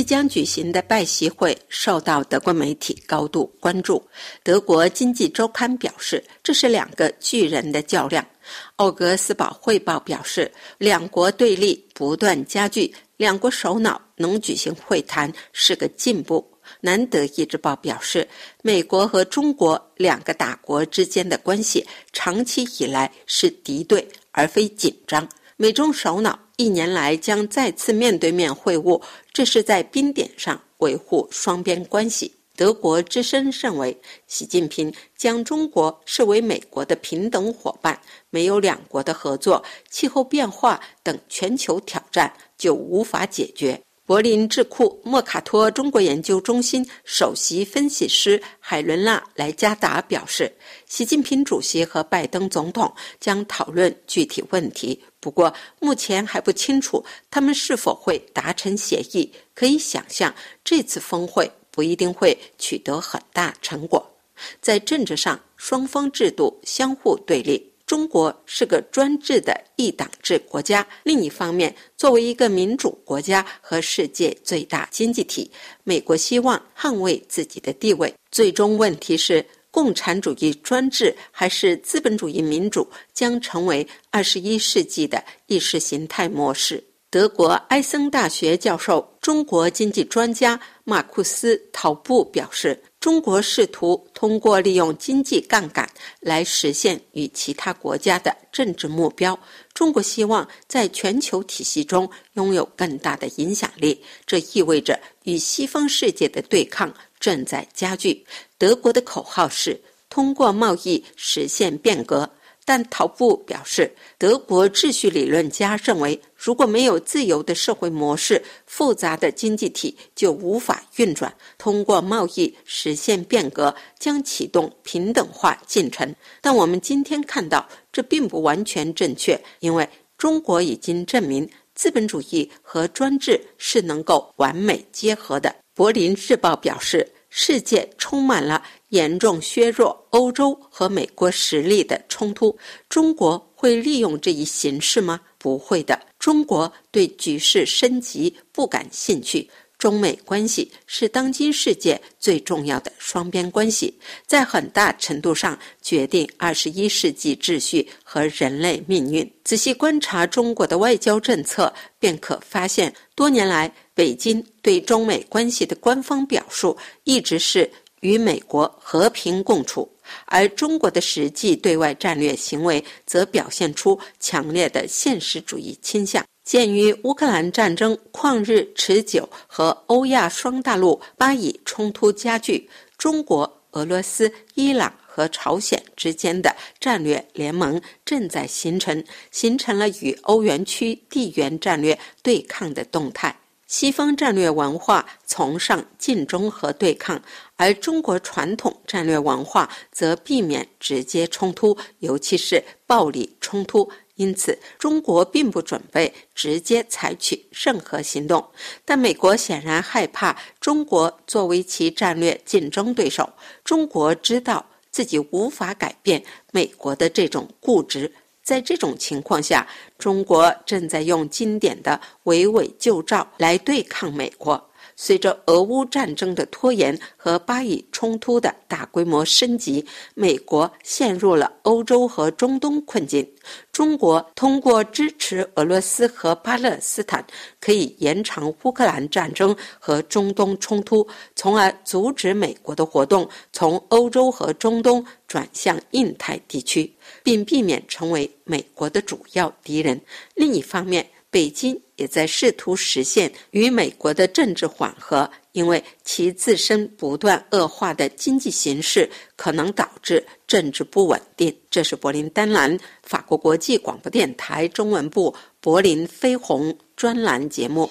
即将举行的拜习会受到德国媒体高度关注。德国经济周刊表示，这是两个巨人的较量。奥格斯堡汇报表示，两国对立不断加剧，两国首脑能举行会谈是个进步。南德意志报表示，美国和中国两个大国之间的关系长期以来是敌对而非紧张。美中首脑一年来将再次面对面会晤，这是在冰点上维护双边关系。德国之声认为，习近平将中国视为美国的平等伙伴，没有两国的合作，气候变化等全球挑战就无法解决。柏林智库莫卡托中国研究中心首席分析师海伦娜莱加达表示，习近平主席和拜登总统将讨论具体问题，不过目前还不清楚他们是否会达成协议。可以想象，这次峰会不一定会取得很大成果。在政治上，双方制度相互对立。中国是个专制的一党制国家，另一方面，作为一个民主国家和世界最大经济体，美国希望捍卫自己的地位。最终问题是，共产主义专制还是资本主义民主，将成为二十一世纪的意识形态模式。德国埃森大学教授、中国经济专家马库斯·陶布表示。中国试图通过利用经济杠杆来实现与其他国家的政治目标。中国希望在全球体系中拥有更大的影响力，这意味着与西方世界的对抗正在加剧。德国的口号是通过贸易实现变革。但陶布表示，德国秩序理论家认为，如果没有自由的社会模式，复杂的经济体就无法运转。通过贸易实现变革，将启动平等化进程。但我们今天看到，这并不完全正确，因为中国已经证明，资本主义和专制是能够完美结合的。柏林日报表示。世界充满了严重削弱欧洲和美国实力的冲突。中国会利用这一形势吗？不会的。中国对局势升级不感兴趣。中美关系是当今世界最重要的双边关系，在很大程度上决定二十一世纪秩序和人类命运。仔细观察中国的外交政策，便可发现，多年来北京对中美关系的官方表述一直是与美国和平共处，而中国的实际对外战略行为则表现出强烈的现实主义倾向。鉴于乌克兰战争旷日持久和欧亚双大陆巴以冲突加剧，中国、俄罗斯、伊朗和朝鲜之间的战略联盟正在形成，形成了与欧元区地缘战略对抗的动态。西方战略文化崇尚竞争和对抗，而中国传统战略文化则避免直接冲突，尤其是暴力冲突。因此，中国并不准备直接采取任何行动，但美国显然害怕中国作为其战略竞争对手。中国知道自己无法改变美国的这种固执，在这种情况下，中国正在用经典的围魏救赵来对抗美国。随着俄乌战争的拖延和巴以冲突的大规模升级，美国陷入了欧洲和中东困境。中国通过支持俄罗斯和巴勒斯坦，可以延长乌克兰战争和中东冲突，从而阻止美国的活动从欧洲和中东转向印太地区，并避免成为美国的主要敌人。另一方面，北京也在试图实现与美国的政治缓和，因为其自身不断恶化的经济形势可能导致政治不稳定。这是柏林丹兰法国国际广播电台中文部柏林飞鸿专栏节目。